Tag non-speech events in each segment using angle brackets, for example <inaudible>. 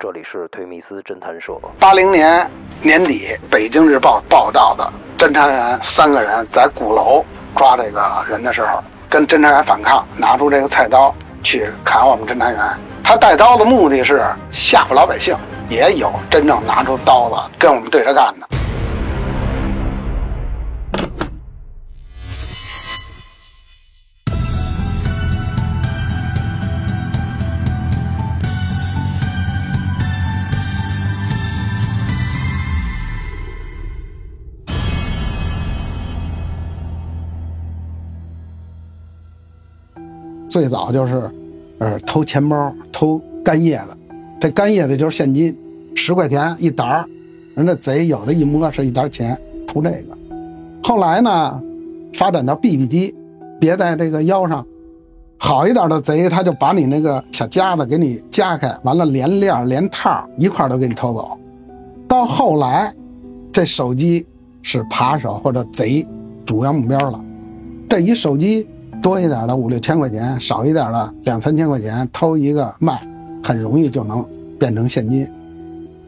这里是推密斯侦探社。八零年年底，《北京日报》报道的侦查员三个人在鼓楼抓这个人的时候，跟侦查员反抗，拿出这个菜刀去砍我们侦查员。他带刀的目的是吓唬老百姓，也有真正拿出刀子跟我们对着干的。最早就是，呃，偷钱包、偷干叶子。这干叶子就是现金，十块钱一沓儿。人家贼有的一摸是一沓钱，偷这个。后来呢，发展到 BB 机，别在这个腰上。好一点的贼，他就把你那个小夹子给你夹开，完了连链连套一块都给你偷走。到后来，这手机是扒手或者贼主要目标了。这一手机。多一点的五六千块钱，少一点的两三千块钱，偷一个卖，很容易就能变成现金。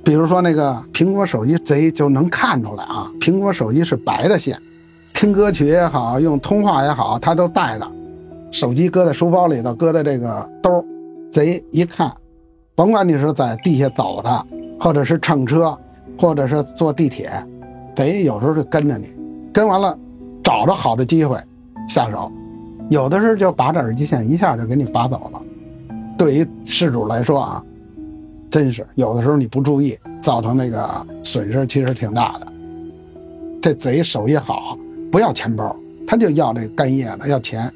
比如说那个苹果手机贼就能看出来啊，苹果手机是白的线，听歌曲也好，用通话也好，他都带着。手机搁在书包里头，搁在这个兜，贼一看，甭管你是在地下走着，或者是乘车，或者是坐地铁，贼有时候就跟着你，跟完了找着好的机会下手。有的时候就把这耳机线一下就给你拔走了，对于事主来说啊，真是有的时候你不注意，造成那个损失其实挺大的。这贼手艺好，不要钱包，他就要这个干叶子，要钱。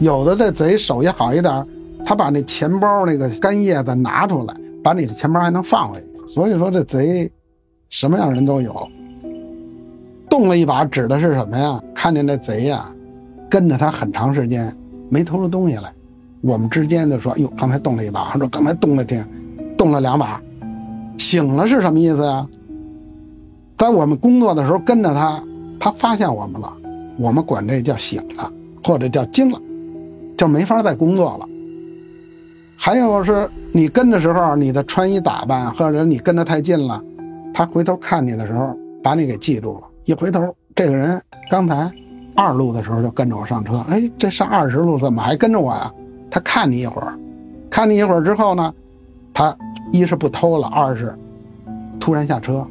有的这贼手艺好一点，他把那钱包那个干叶子拿出来，把你的钱包还能放回去。所以说这贼什么样人都有。动了一把指的是什么呀？看见这贼呀。跟着他很长时间，没偷出东西来。我们之间就说：“哟，刚才动了一把。”他说：“刚才动了挺，动了两把。”醒了是什么意思呀？在我们工作的时候跟着他，他发现我们了，我们管这叫醒了，或者叫惊了，就没法再工作了。还有是你跟的时候，你的穿衣打扮，或者你跟得太近了，他回头看你的时候，把你给记住了。一回头，这个人刚才。二路的时候就跟着我上车，哎，这上二十路怎么还跟着我呀？他看你一会儿，看你一会儿之后呢，他一是不偷了，二是突然下车，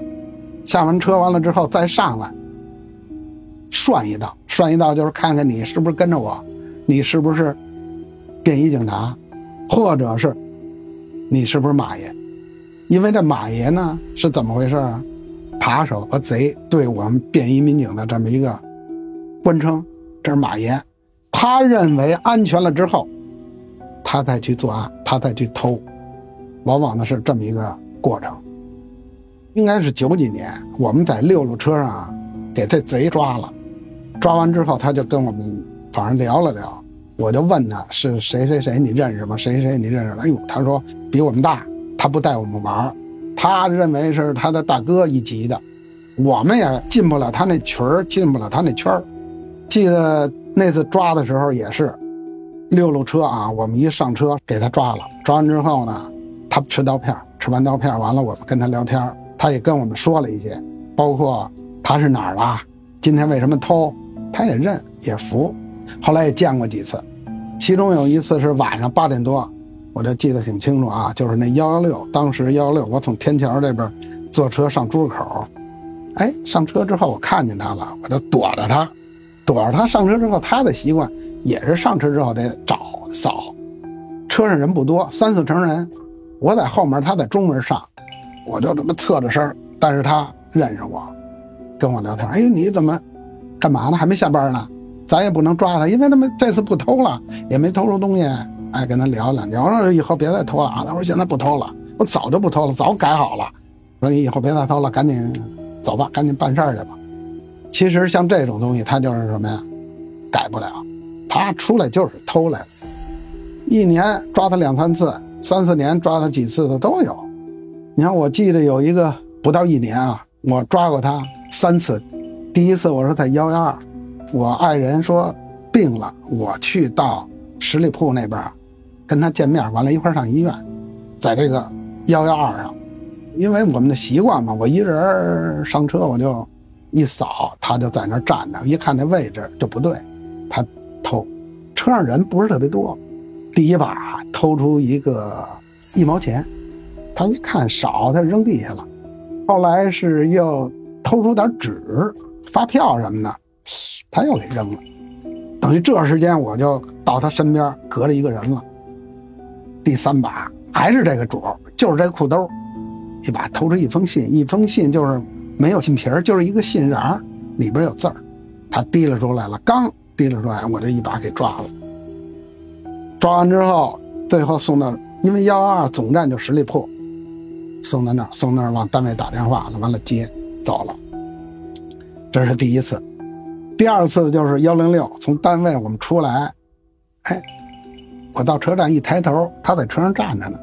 下完车完了之后再上来，涮一道，涮一道就是看看你是不是跟着我，你是不是便衣警察，或者是你是不是马爷？因为这马爷呢是怎么回事啊？扒手和贼对我们便衣民警的这么一个。官称，这是马爷，他认为安全了之后，他再去作案，他再去偷，往往呢是这么一个过程。应该是九几年，我们在六路车上啊给这贼抓了，抓完之后他就跟我们反正聊了聊，我就问他是谁谁谁你认识吗？谁谁你认识？哎呦，他说比我们大，他不带我们玩，他认为是他的大哥一级的，我们也进不了他那群儿，进不了他那圈儿。记得那次抓的时候也是，六路车啊，我们一上车给他抓了，抓完之后呢，他吃刀片，吃完刀片完了，我们跟他聊天，他也跟我们说了一些，包括他是哪儿的，今天为什么偷，他也认也服，后来也见过几次，其中有一次是晚上八点多，我就记得挺清楚啊，就是那幺幺六，当时幺幺六，我从天桥这边坐车上朱口，哎，上车之后我看见他了，我就躲着他。躲着他上车之后，他的习惯也是上车之后得找扫，车上人不多，三四成人，我在后面，他在中门上，我就这么侧着身但是他认识我，跟我聊天。哎，你怎么干嘛呢？还没下班呢？咱也不能抓他，因为他们这次不偷了，也没偷出东西。哎，跟他聊两聊上，以后别再偷了啊。他说现在不偷了，我早就不偷了，早改好了。说你以后别再偷了，赶紧走吧，赶紧办事去吧。其实像这种东西，他就是什么呀？改不了，他出来就是偷来的。一年抓他两三次，三四年抓他几次的都有。你看，我记得有一个不到一年啊，我抓过他三次。第一次我说在幺幺二，我爱人说病了，我去到十里铺那边跟他见面，完了一块上医院。在这个幺幺二上，因为我们的习惯嘛，我一人上车我就一扫，他就在那儿站着，一看那位置就不对，他偷。车上人不是特别多，第一把偷出一个一毛钱，他一看少，他扔地下了。后来是又偷出点纸、发票什么的，他又给扔了。等于这时间我就到他身边隔着一个人了。第三把还是这个主，就是这裤兜，一把偷出一封信，一封信就是没有信皮儿，就是一个信瓤，里边有字儿。他提溜出来了，刚提溜出来，我就一把给抓了。抓完之后，最后送到，因为幺幺二总站就十里铺。送到那儿，送那儿往单位打电话了，完了接走了。这是第一次，第二次就是幺零六从单位我们出来，哎，我到车站一抬头，他在车上站着呢，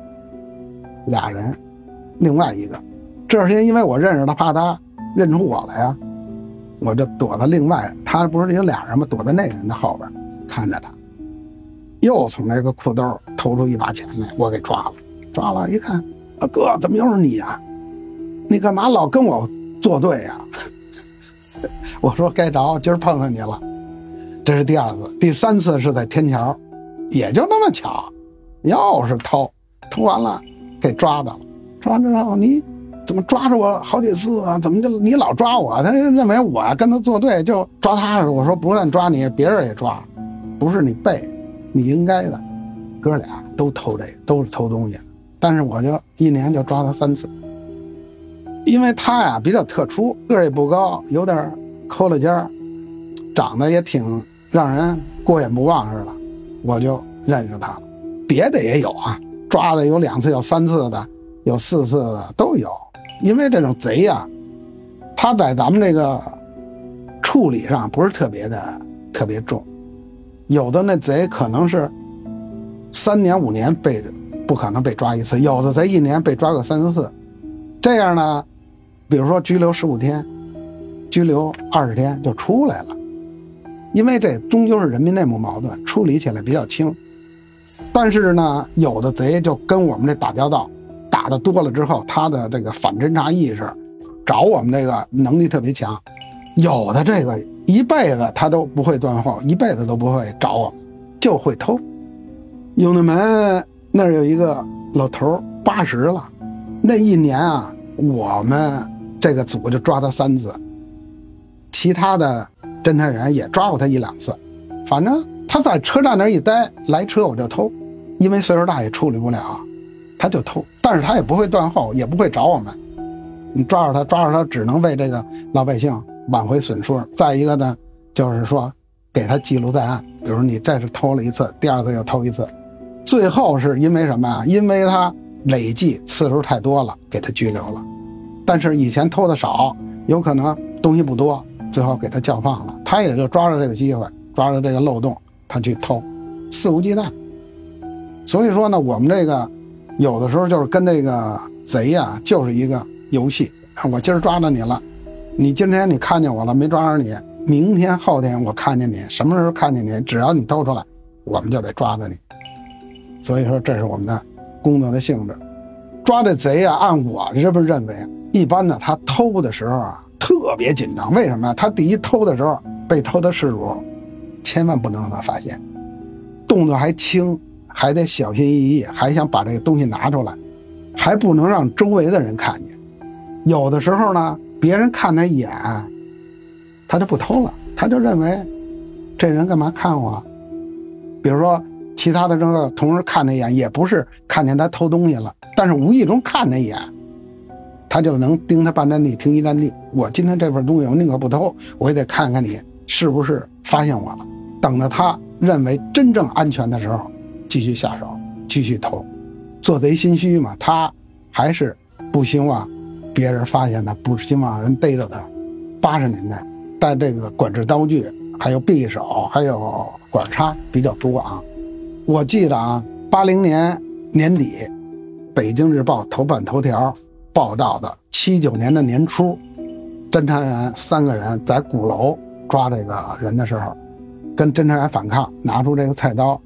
俩人，另外一个，这是因为我认识他，怕他 <laughs> 认出我来呀，我就躲在另外，他不是有俩人吗？躲在那个人的后边看着他，又从那个裤兜偷出一把钱来，我给抓了，抓了一看。啊哥，怎么又是你呀？你干嘛老跟我作对呀？<laughs> 我说该着，今儿碰上你了。这是第二次，第三次是在天桥，也就那么巧，又是偷，偷完了给抓到了。抓着之后，你怎么抓着我好几次啊？怎么就你老抓我？他认为我跟他作对，就抓他我说不但抓你，别人也抓，不是你背，你应该的。哥俩都偷这个，都是偷东西。但是我就一年就抓他三次，因为他呀比较特殊，个儿也不高，有点抠了尖儿，长得也挺让人过眼不忘似的，我就认识他了。别的也有啊，抓的有两次，有三次的，有四次的都有。因为这种贼呀，他在咱们这个处理上不是特别的特别重，有的那贼可能是三年五年被。不可能被抓一次，有的贼一年被抓个三四次，这样呢，比如说拘留十五天，拘留二十天就出来了，因为这终究是人民内部矛盾，处理起来比较轻。但是呢，有的贼就跟我们这打交道，打的多了之后，他的这个反侦查意识，找我们这个能力特别强，有的这个一辈子他都不会断后，一辈子都不会找我，就会偷，永定门。那儿有一个老头八十了，那一年啊，我们这个组就抓他三次，其他的侦查员也抓过他一两次，反正他在车站那儿一待，来车我就偷，因为岁数大也处理不了，他就偷，但是他也不会断后，也不会找我们，你抓着他，抓着他只能为这个老百姓挽回损失。再一个呢，就是说给他记录在案，比如你这是偷了一次，第二次又偷一次。最后是因为什么啊？因为他累计次数太多了，给他拘留了。但是以前偷的少，有可能东西不多，最后给他叫放了。他也就抓着这个机会，抓着这个漏洞，他去偷，肆无忌惮。所以说呢，我们这个有的时候就是跟那个贼呀，就是一个游戏。我今儿抓着你了，你今天你看见我了，没抓着你，明天后天我看见你，什么时候看见你，只要你偷出来，我们就得抓着你。所以说，这是我们的工作的性质。抓这贼啊，按我这不认为，一般呢，他偷的时候啊，特别紧张。为什么呀？他第一偷的时候，被偷的事主千万不能让他发现，动作还轻，还得小心翼翼，还想把这个东西拿出来，还不能让周围的人看见。有的时候呢，别人看他一眼，他就不偷了，他就认为这人干嘛看我？比如说。其他的这个同事看他一眼，也不是看见他偷东西了，但是无意中看他一眼，他就能盯他半站地，停一站地。我今天这份东西，我宁可不偷，我也得看看你是不是发现我了。等着他认为真正安全的时候，继续下手，继续偷。做贼心虚嘛，他还是不希望别人发现他，不希望人逮着他。八十年代带这个管制刀具，还有匕首，还有管叉比较多啊。我记得啊，八零年年底，《北京日报》头版头条报道的七九年的年初，侦查员三个人在鼓楼抓这个人的时候，跟侦查员反抗，拿出这个菜刀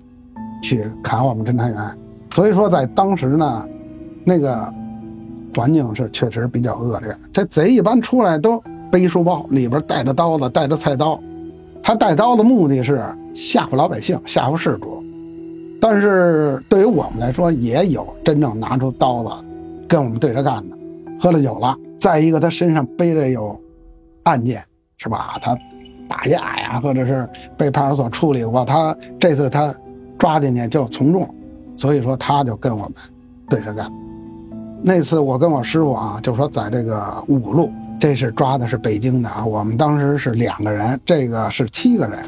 去砍我们侦查员。所以说，在当时呢，那个环境是确实比较恶劣。这贼一般出来都背书包，里边带着刀子，带着菜刀。他带刀的目的是吓唬老百姓，吓唬事主。但是对于我们来说，也有真正拿出刀子跟我们对着干的。喝了酒了，再一个他身上背着有案件，是吧？他打架呀，或者是被派出所处理过。他这次他抓进去就从重，所以说他就跟我们对着干。那次我跟我师傅啊，就说在这个五路，这是抓的是北京的啊。我们当时是两个人，这个是七个人。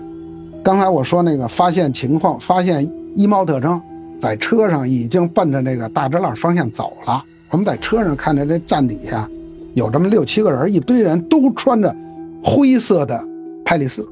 刚才我说那个发现情况，发现衣帽特征，在车上已经奔着那个大栅栏方向走了。我们在车上看着这站底下有这么六七个人，一堆人都穿着灰色的派丽斯，